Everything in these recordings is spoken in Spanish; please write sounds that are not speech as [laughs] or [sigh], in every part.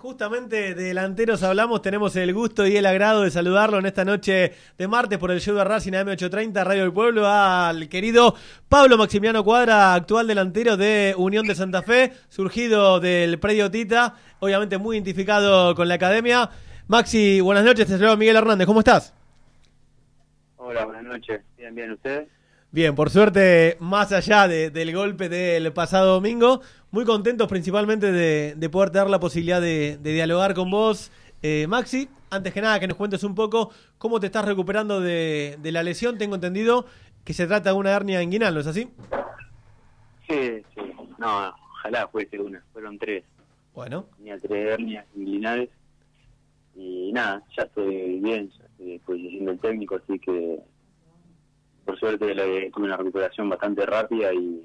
Justamente de delanteros hablamos, tenemos el gusto y el agrado de saludarlo en esta noche de martes por el show de Racing AM830, Radio del Pueblo, al querido Pablo Maximiliano Cuadra, actual delantero de Unión de Santa Fe, surgido del predio Tita, obviamente muy identificado con la academia. Maxi, buenas noches, te saludo Miguel Hernández, ¿cómo estás? Hola, buenas noches, bien, bien, ¿ustedes? Bien, por suerte, más allá del golpe del pasado domingo, muy contentos principalmente de, poder tener la posibilidad de, dialogar con vos, eh, Maxi. Antes que nada, que nos cuentes un poco cómo te estás recuperando de, la lesión. Tengo entendido que se trata de una hernia inguinal, ¿no es así? Sí, sí. No, ojalá fuese una. Fueron tres. Bueno. Tenía tres hernias inguinales. Y nada, ya estoy bien, ya estoy disposición del técnico, así que por suerte tuve una recuperación bastante rápida y,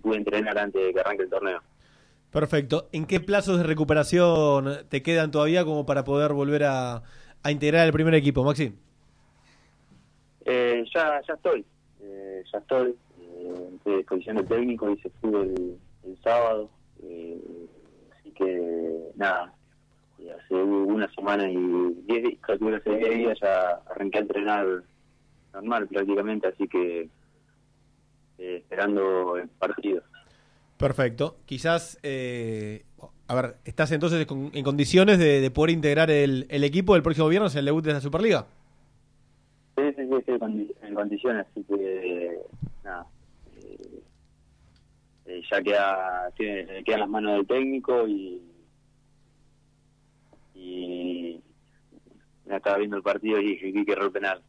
pude entrenar antes de que arranque el torneo. Perfecto. ¿En qué plazos de recuperación te quedan todavía como para poder volver a, integrar el primer equipo, Maxi? Eh, ya, ya estoy, eh, ya estoy. Eh, en disposición del técnico, hice fútbol el, sábado. Eh, así que nada, hace una semana y diez, hace diez días ya arranqué a entrenar normal prácticamente, así que eh, esperando el partido. Perfecto. Quizás, eh, a ver, ¿estás entonces en condiciones de, poder integrar el, equipo del próximo viernes en el debut de la Superliga? Sí, sí, sí, estoy en condiciones, así que nada. Eh, ya queda, tiene, quedan las manos del técnico y me estaba viendo el partido y dije que error penal.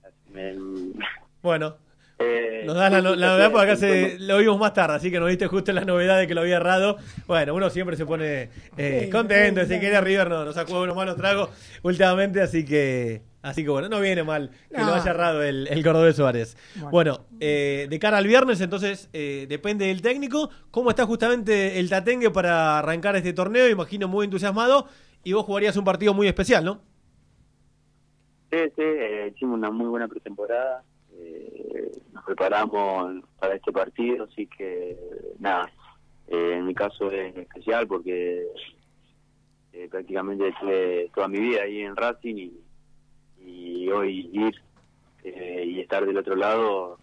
Bueno, [laughs] eh, nos da la, novedad porque acá se, lo vimos más tarde, así que nos diste justo la novedad de que lo había errado. Bueno, uno siempre se pone eh, contento, si quiere River no, nos sacó unos malos tragos últimamente, así que así que bueno, no viene mal que lo haya errado el, el Cordobés Suárez. Bueno, eh, de cara al viernes, entonces depende del técnico. ¿Cómo está justamente el Tatengue para arrancar este torneo? Imagino muy entusiasmado y vos jugarías un partido muy especial, ¿no? Sí, hicimos una muy buena pretemporada eh, nos preparamos para este partido, así que nada, eh, en mi caso es especial porque eh, prácticamente estuve toda mi vida ahí en Racing y, hoy ir y estar del otro lado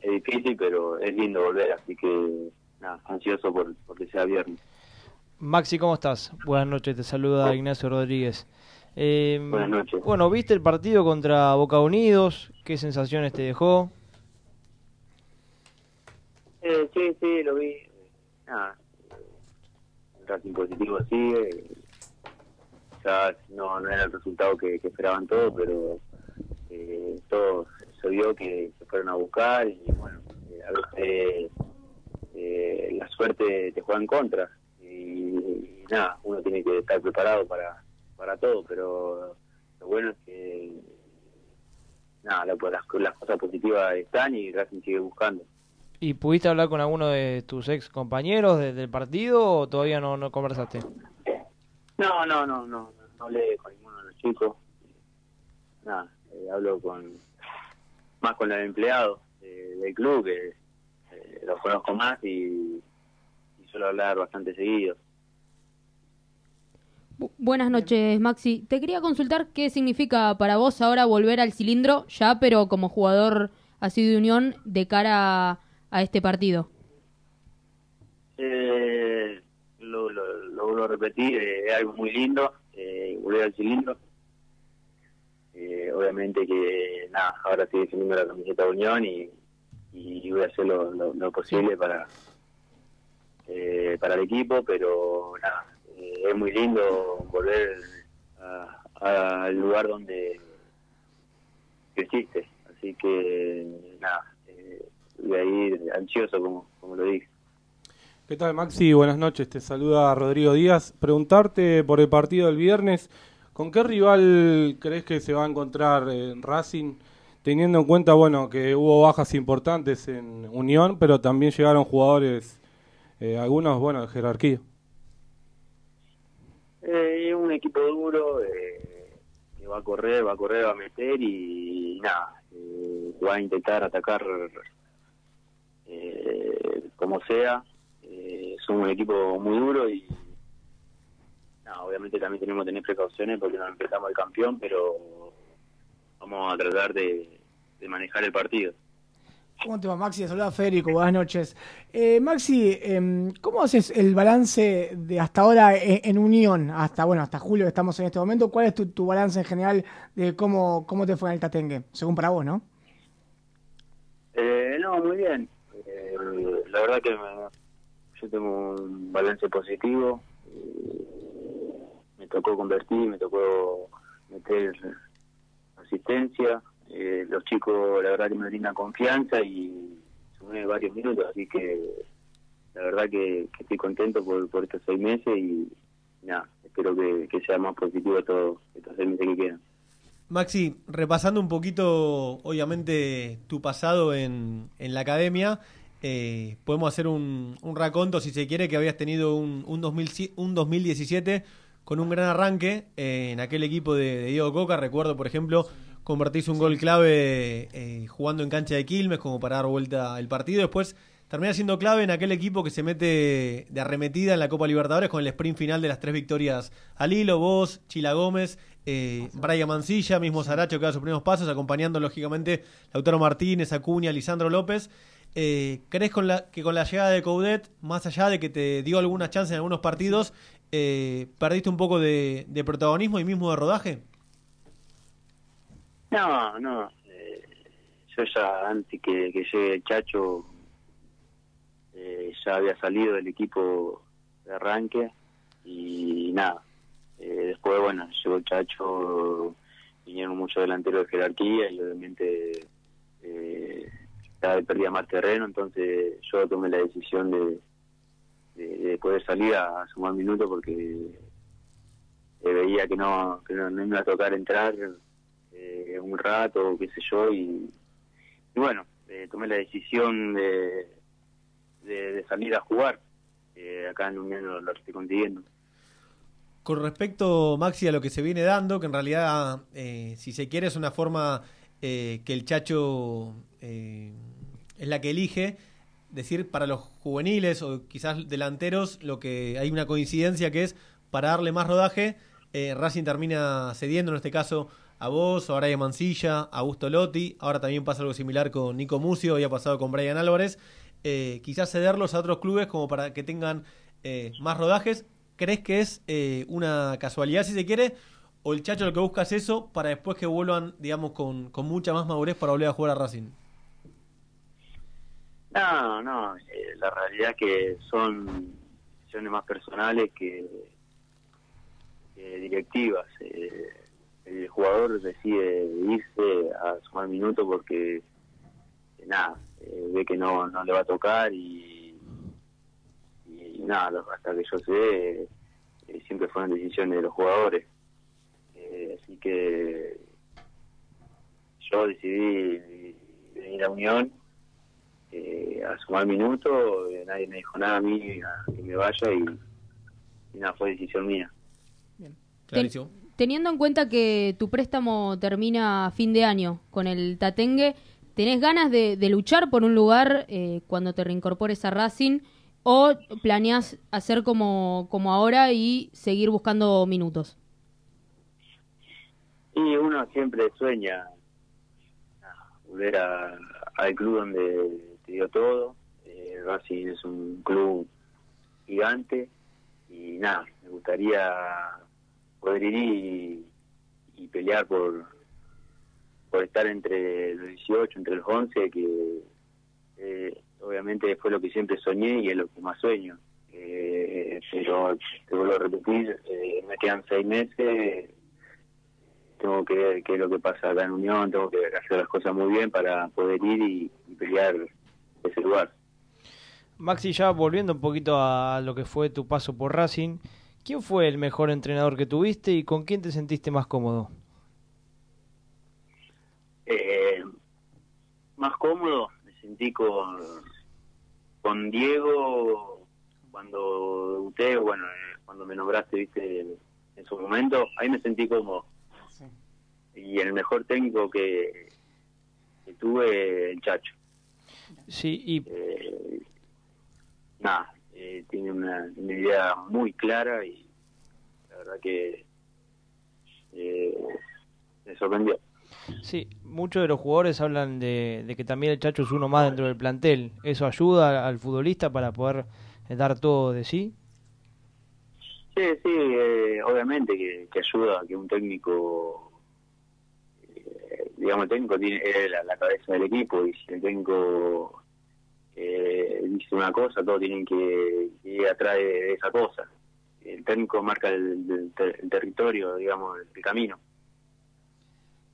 es difícil, pero es lindo volver, así que nada, ansioso por, que sea viernes. Maxi, ¿cómo estás? Buenas noches, te saluda Ignacio Rodríguez. Eh, Buenas noches. Bueno, ¿viste el partido contra Boca Unidos? ¿Qué sensaciones te dejó? Eh, sí, sí, lo vi. Nada, Racing positivo sigue. Ya no, no era el resultado que, esperaban todos, pero eh, todo se vio que se fueron a buscar y bueno, eh, a veces eh, la suerte te juega en contra y nada, uno tiene que estar preparado para para todo, pero lo bueno es que nada, las, las cosas positivas están y Racing sigue buscando. ¿Y pudiste hablar con alguno de tus ex compañeros del partido o todavía no, no conversaste? No, no, no, no, no hablé con ninguno de los chicos. Nada, eh, hablo con más con los empleados del club que eh, los conozco más y, y suelo hablar bastante seguido buenas noches, Maxi. Te quería consultar qué significa para vos ahora volver al cilindro, ya, pero como jugador así de Unión, de cara a, este partido. Eh, lo, lo, vuelvo a repetir, eh, es algo muy lindo, eh, volver al cilindro. Eh, obviamente que, nada, ahora estoy defendiendo la camiseta de Unión y, y voy a hacer lo, lo posible para, para el equipo, pero nada, es muy lindo volver al lugar donde existe. Así que, nada, eh, voy a ir ansioso, como, como lo dije. ¿Qué tal, Maxi? Buenas noches. Te saluda Rodrigo Díaz. Preguntarte por el partido del viernes, ¿con qué rival crees que se va a encontrar en Racing? Teniendo en cuenta, bueno, que hubo bajas importantes en Unión, pero también llegaron jugadores, eh, algunos, bueno, de jerarquía. Eh, es un equipo duro, eh, que va a correr, va a correr, va a meter y, nada, eh, va a intentar atacar como sea. es un equipo muy duro y, obviamente también tenemos que tener precauciones porque no empezamos el campeón, pero vamos a tratar de, manejar el partido. ¿Cómo te va, Maxi? Saluda Federico, buenas noches. Eh, Maxi, em, ¿cómo haces el balance de hasta ahora en, Unión, hasta bueno hasta julio que estamos en este momento? ¿Cuál es tu, balance en general de cómo, cómo te fue en el Tatengue, según para vos, no? Eh, no, muy bien. Eh, la verdad que yo tengo un balance positivo. me tocó convertir, me tocó meter asistencia. Eh, los chicos, la verdad que me brindan confianza y sumé varios minutos, así que la verdad que, estoy contento por, por estos seis meses y nada, espero que, sea más positivo todos estos seis meses que quedan. Maxi, repasando un poquito, obviamente, tu pasado en, en la academia, eh, podemos hacer un, un, raconto, si se quiere, que habías tenido un, un, 2017 con un gran arranque eh, en aquel equipo de, Diego Coca. Recuerdo, por ejemplo, convertís un gol clave eh, jugando en cancha de Quilmes como para dar vuelta el partido. Después termina siendo clave en aquel equipo que se mete de arremetida en la Copa Libertadores con el sprint final de las tres victorias al hilo, vos, Chila Gómez, eh, Brian Mancilla, mismo Saracho que da sus primeros pasos, acompañando lógicamente Lautaro Martínez, Acuña, Lisandro López. Eh, ¿Crees con la, que con la llegada de Coudet, más allá de que te dio alguna chance en algunos partidos, eh, perdiste un poco de, protagonismo y mismo de rodaje? No, no. Eh, yo ya antes que, llegue el Chacho eh, ya había salido del equipo de arranque y nada. después, bueno, llegó el Chacho, vinieron muchos delanteros de jerarquía y obviamente cada vez perdía más terreno, entonces yo tomé la decisión de, de, poder salir a, sumar minutos porque eh, veía que no, que no, iba a tocar entrar eh, un rato, qué sé yo, y, bueno, eh, tomé la decisión de, de, salir a jugar. acá en Unión lo, lo estoy. Con respecto, Maxi, a lo que se viene dando, que en realidad, si se quiere, es una forma que el Chacho es la que elige decir para los juveniles o quizás delanteros lo que hay una coincidencia que es para darle más rodaje eh, Racing termina cediendo en este caso a vos, a Brian Mancilla, a Augusto Lotti, ahora también pasa algo similar con Nico Mucio, había pasado con Brian Álvarez, eh, quizás cederlos a otros clubes como para que tengan eh, más rodajes, ¿crees que es una casualidad si se quiere? ¿O el Chacho lo que busca es eso para después que vuelvan, digamos, con, con mucha más madurez para volver a jugar a Racing? No, no, eh, la realidad es que son decisiones más personales que, directivas. Eh, el jugador decide irse a sumar minutos porque, eh, nada, ve que no, no le va a tocar y, y, nada, hasta que yo sé, siempre fueron decisiones de los jugadores. así que yo decidí venir a Unión eh, a sumar minutos, eh, nadie me dijo nada a mí que me vaya y, nada, fue decisión mía. Teniendo en cuenta que tu préstamo termina a fin de año con el Tatengue, ¿tenés ganas de, luchar por un lugar eh, cuando te reincorpores a Racing o planeas hacer como, como ahora y seguir buscando minutos? Y uno siempre sueña volver al club donde te dio todo. Eh, Racing es un club gigante y nada, me gustaría poder ir y, pelear por por estar entre los 18, entre los 11, que eh, obviamente fue lo que siempre soñé y es lo que más sueño. Eh, pero te vuelvo a repetir, eh, me quedan seis meses, tengo que ver qué es lo que pasa acá en Unión, tengo que hacer las cosas muy bien para poder ir y pelear ese lugar. Maxi, ya volviendo un poquito a lo que fue tu paso por Racing, ¿quién fue el mejor entrenador que tuviste y con quién te sentiste más cómodo? Eh, más cómodo me sentí con, con Diego cuando debuté, bueno, eh, cuando me nombraste, viste, en, su momento, ahí me sentí cómodo. Y el mejor técnico que, que tuve, el Chacho. Sí, y... Eh, nada, eh, tiene una, idea muy clara y la verdad que eh, me sorprendió. Sí, muchos de los jugadores hablan de, que también el Chacho es uno más dentro del plantel. ¿Eso ayuda al futbolista para poder dar todo de sí? Sí, sí, eh, obviamente que, ayuda a que un técnico, eh, digamos, el técnico tiene la, cabeza del equipo y si el técnico eh, dice una cosa, todos tienen que ir atrás de esa cosa. El técnico marca el, territorio, digamos, el camino.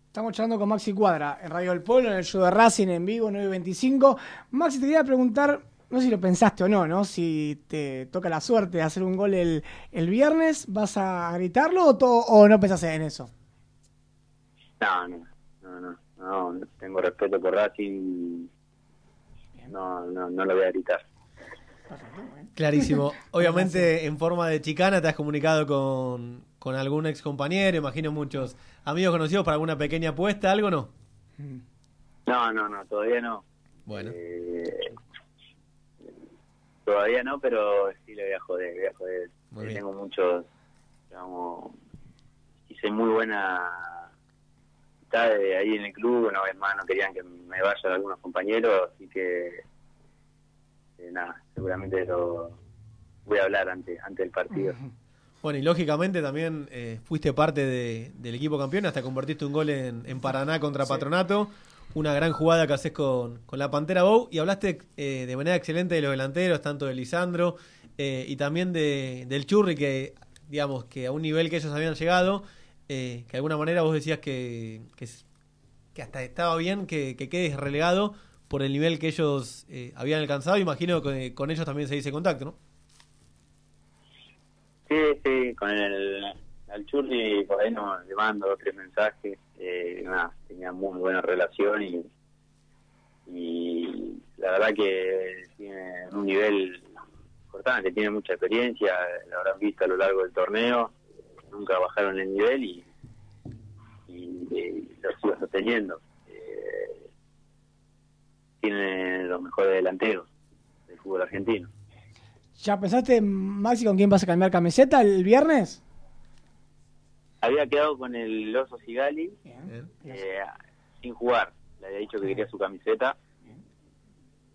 Estamos charlando con Maxi Cuadra en Radio del Pueblo, en el show de Racing en vivo, 9.25. Maxi, te quería preguntar, no sé si lo pensaste o no, ¿no? Si te toca la suerte de hacer un gol el, el viernes, ¿vas a gritarlo o, o no pensás en eso? No, no, no, no, no, tengo respeto por Racing, no, no, no lo voy a gritar. Clarísimo. [laughs] Obviamente, en forma de chicana, te has comunicado con, con algún ex compañero, imagino muchos amigos conocidos para alguna pequeña apuesta, ¿algo no? No, no, no, todavía no. Bueno. Eh, todavía no, pero sí le voy a joder, voy a joder. Tengo muchos, digamos, hice muy buena de ahí en el club, una vez más no querían que me vayan algunos compañeros, así que eh, nada, seguramente lo voy a hablar ante, ante el partido. Bueno, y lógicamente también eh, fuiste parte del equipo campeón, hasta convertiste un gol en, Paraná contra Patronato, una gran jugada que haces con, la Pantera Bow, y hablaste eh, de manera excelente de los delanteros, tanto de Lisandro eh, y también de, del Churri, que digamos que a un nivel que ellos habían llegado, que de alguna manera vos decías que, que, hasta estaba bien que, que, quedes relegado por el nivel que ellos habían alcanzado, imagino que con ellos también se dice contacto, ¿no? Sí, sí, con el, al Churri por ahí nos le mando tres mensajes. Eh, nada, tenía muy buena relación y, y la verdad que tiene un nivel importante, tiene mucha experiencia, lo habrán visto a lo largo del torneo, nunca bajaron el nivel y, y, lo sigo sosteniendo. Eh, tiene los mejores delanteros del fútbol argentino. ¿Ya pensaste, Maxi, con quién vas a cambiar camiseta el viernes? Había quedado con el Oso Sigali eh, sin jugar. Le había dicho que quería su camiseta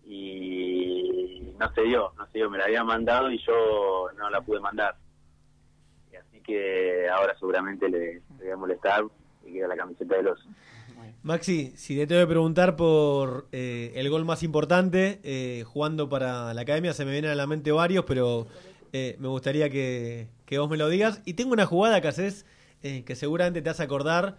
y no se dio, no se dio. Me la había mandado y yo no la pude mandar. Que ahora seguramente le, voy a molestar y queda la camiseta del Oso. Maxi, si te tengo que preguntar por eh, el gol más importante, eh, jugando para la academia, se me vienen a la mente varios, pero eh, me gustaría que, vos me lo digas. Y tengo una jugada que haces que seguramente te vas a acordar.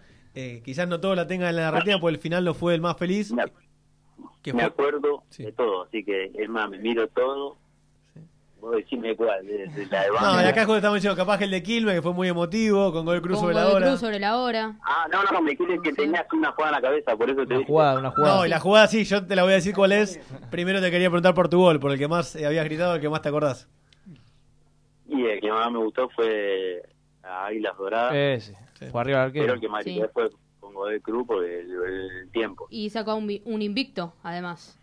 quizás no todo la tenga en la narrativa, porque el final no fue el más feliz. Me, acuerdo de todo, así que es más, me miro todo Vos decime cuál, de, la de No, acá estamos diciendo capaz que el de Quilmes, que fue muy emotivo, con gol cruz sobre la hora. cruz sobre la hora. Ah, no, no, me quieres que tenías una jugada en la cabeza, por eso te una Jugada, una jugada. No, y la jugada sí, yo te la voy a decir cuál es. Primero te quería preguntar por tu gol, por el que más habías gritado, el que más te acordás. Y el que más me gustó fue a Águilas Doradas. Ese, sí. fue arriba del arquero. Pero el que más sí. fue con gol de cruz por el, tiempo. Y sacó un, un invicto, además,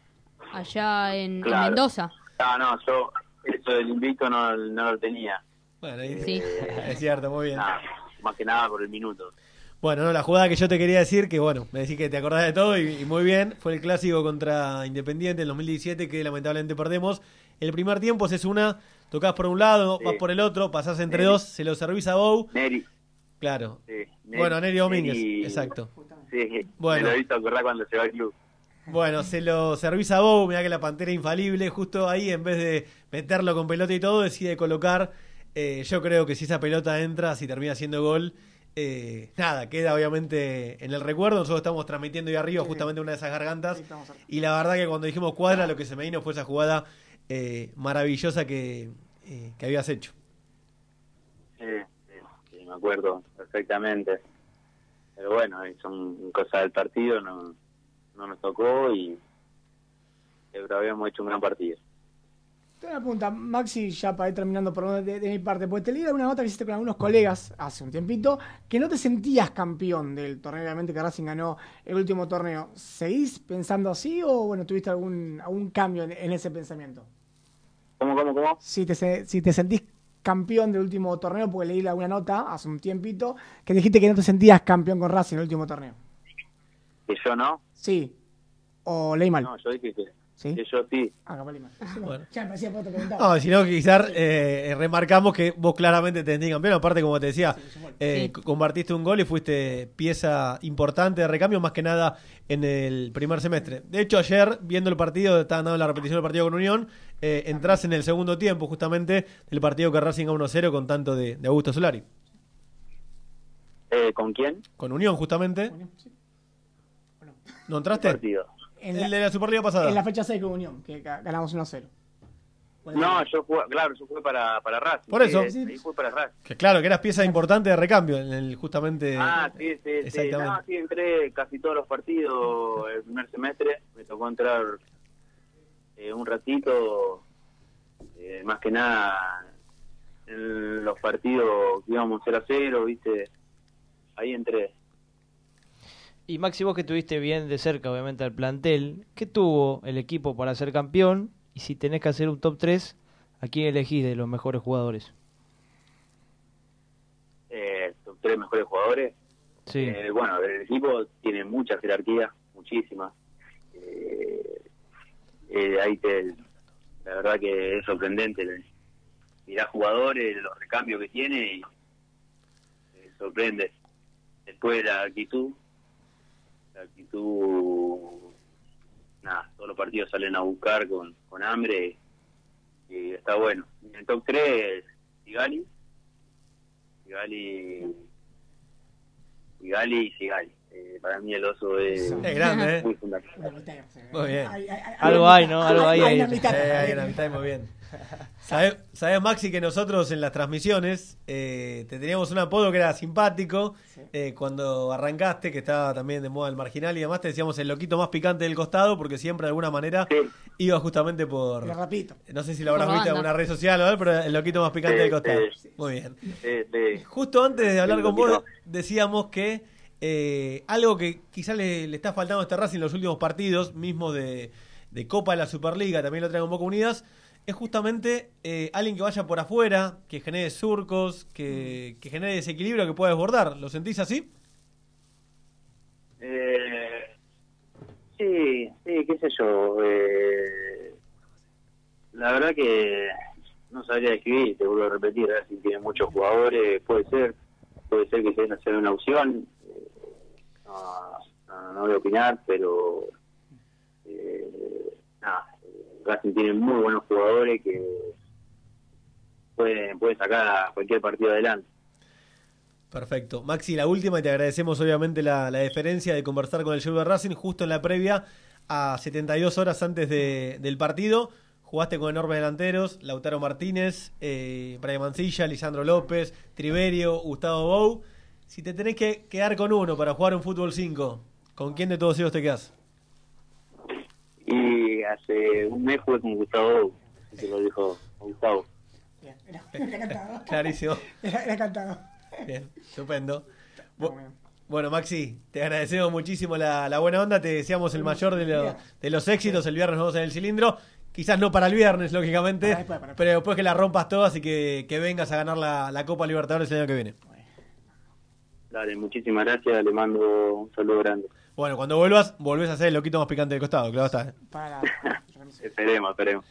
allá en, en Mendoza. Ah, no, yo eso del invicto no, no lo tenía. Bueno, sí. [laughs] es cierto, muy bien. más que nada por el minuto. Bueno, no, la jugada que yo te quería decir, que bueno, me decís que te acordás de todo y, muy bien, fue el clásico contra Independiente en 2017 que lamentablemente perdemos. El primer tiempo es una, tocas por un lado, vas por el otro, pasás entre dos, se lo servís a Bow. Neri. Claro. bueno, Neri Domínguez, exacto. Sí, bueno. me lo he visto acordar cuando se va al club. Bueno, se lo servís a Bow, mira que la pantera infalible, justo ahí en vez de meterlo con pelota y todo, decide colocar. Eh, yo creo que si esa pelota entra, si termina siendo gol, eh, nada, queda obviamente en el recuerdo. Nosotros estamos transmitiendo ahí arriba justamente una de esas gargantas. y la verdad que cuando dijimos cuadra, lo que se me vino fue esa jugada eh, maravillosa que, que habías hecho. Sí, sí, me acuerdo perfectamente. Pero bueno, son cosas del partido, no no nos tocó y pero habíamos hecho un gran partido. Tengo una pregunta, Maxi, ya para ir terminando por de, de, mi parte, porque te leí una nota que hiciste con algunos colegas hace un tiempito, que no te sentías campeón del torneo, obviamente que Racing ganó el último torneo. ¿Seguís pensando así o bueno, tuviste algún, algún cambio en, ese pensamiento? ¿Cómo, cómo, cómo? Si te, si te sentís campeón del último torneo, porque leí alguna nota hace un tiempito, que dijiste que no te sentías campeón con Racing en el último torneo. ¿Que yo no? Sí. ¿O leí mal? No, yo dije que, ¿Sí? que yo sí. Ah, capaz mal. [laughs] Bueno. Ya me hacía No, si no, quizás eh, remarcamos que vos claramente te sentís campeón. Aparte, como te decía, eh, compartiste un gol y fuiste pieza importante de recambio, más que nada en el primer semestre. De hecho, ayer, viendo el partido, estaban dando la repetición del partido con Unión, eh, entras en el segundo tiempo, justamente, del partido que Racing a 1-0 con tanto de, de Augusto Solari. Eh, ¿Con quién? Con Unión, justamente. ¿No entraste? Partido. En el de la Superliga pasada. En la fecha 6 con Unión, que ganamos 1-0. No, yo jugué, claro, yo jugué para, para Racing. Por eso. ahí fue para Racing. Que claro, que eras pieza importante de recambio, en el, justamente. Ah, sí, sí, sí. No, sí, entré casi todos los partidos el primer semestre. Me tocó entrar eh, un ratito, eh, más que nada en los partidos que íbamos 0 a 0, ¿viste? Ahí entré. Y Maxi, vos que tuviste bien de cerca, obviamente, al plantel, ¿qué tuvo el equipo para ser campeón? Y si tenés que hacer un top 3, ¿a quién elegís de los mejores jugadores? Eh, top 3 mejores jugadores. Sí. Eh, bueno, el equipo tiene mucha jerarquía, muchísima. Eh, eh, ahí te, la verdad que es sorprendente. Mirá jugadores, los recambios que tiene y sorprende. Después la actitud, la actitud, nada, todos los partidos salen a buscar con, con hambre y, está bueno. En el top 3, Sigali, Sigali, Sigali y Sigali. Eh, para mí el oso es, es grande, ¿eh? muy fundamental. Muy bien. Algo hay, ¿no? Algo hay. Ahí. una hay una mitad, muy bien. [laughs] ¿Sabes, sabes, Maxi, que nosotros en las transmisiones eh, te teníamos un apodo que era simpático? Eh, cuando arrancaste, que estaba también de moda el marginal y demás, te decíamos el loquito más picante del costado, porque siempre de alguna manera iba justamente por. Rapidito. No sé si lo habrás visto en alguna red social o algo, pero el loquito más picante del costado. Muy bien. Justo antes de hablar con vos, decíamos que eh, algo que quizás le, le, está faltando a este Racing en los últimos partidos, mismo de, Copa de la Superliga, también lo traigo un poco unidas es justamente eh, alguien que vaya por afuera, que genere surcos, que, genere desequilibrio que pueda desbordar. ¿Lo sentís así? Eh, sí, sí, qué sé yo. Eh, la verdad que no sabría describir, te vuelvo a repetir, si tiene muchos jugadores, puede ser, puede ser que se hacer una opción. Voy a opinar, pero eh, nada Racing tiene muy buenos jugadores que pueden, pueden sacar a cualquier partido adelante. Perfecto. Maxi, la última, y te agradecemos obviamente la, la deferencia de conversar con el de Racing justo en la previa a 72 horas antes de, del partido. Jugaste con enormes delanteros, Lautaro Martínez, eh, Brian Mancilla, Lisandro López, Triverio, Gustavo Bou. Si te tenés que quedar con uno para jugar un fútbol 5, ¿con quién de todos ellos te quedas? Y hace un mes jugué con Gustavo, que lo dijo Gustavo. Bien, era, [laughs] era cantado. [laughs] Clarísimo. Era, era cantado. Bien, estupendo. Bueno, Maxi, te agradecemos muchísimo la, la buena onda. Te deseamos el mayor de, lo, de los éxitos. El viernes nos vemos en el cilindro. Quizás no para el viernes, lógicamente, para después, para después. pero después que la rompas todas y que, que vengas a ganar la, la, Copa Libertadores el año que viene. Dale, muchísimas gracias. Le mando un saludo grande. Bueno, cuando vuelvas, volvés a ser el loquito más picante del costado, claro está. [laughs] esperemos, esperemos.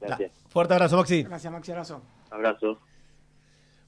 Gracias. fuerte abrazo, Maxi. Gracias, Maxi, abrazo. Abrazo.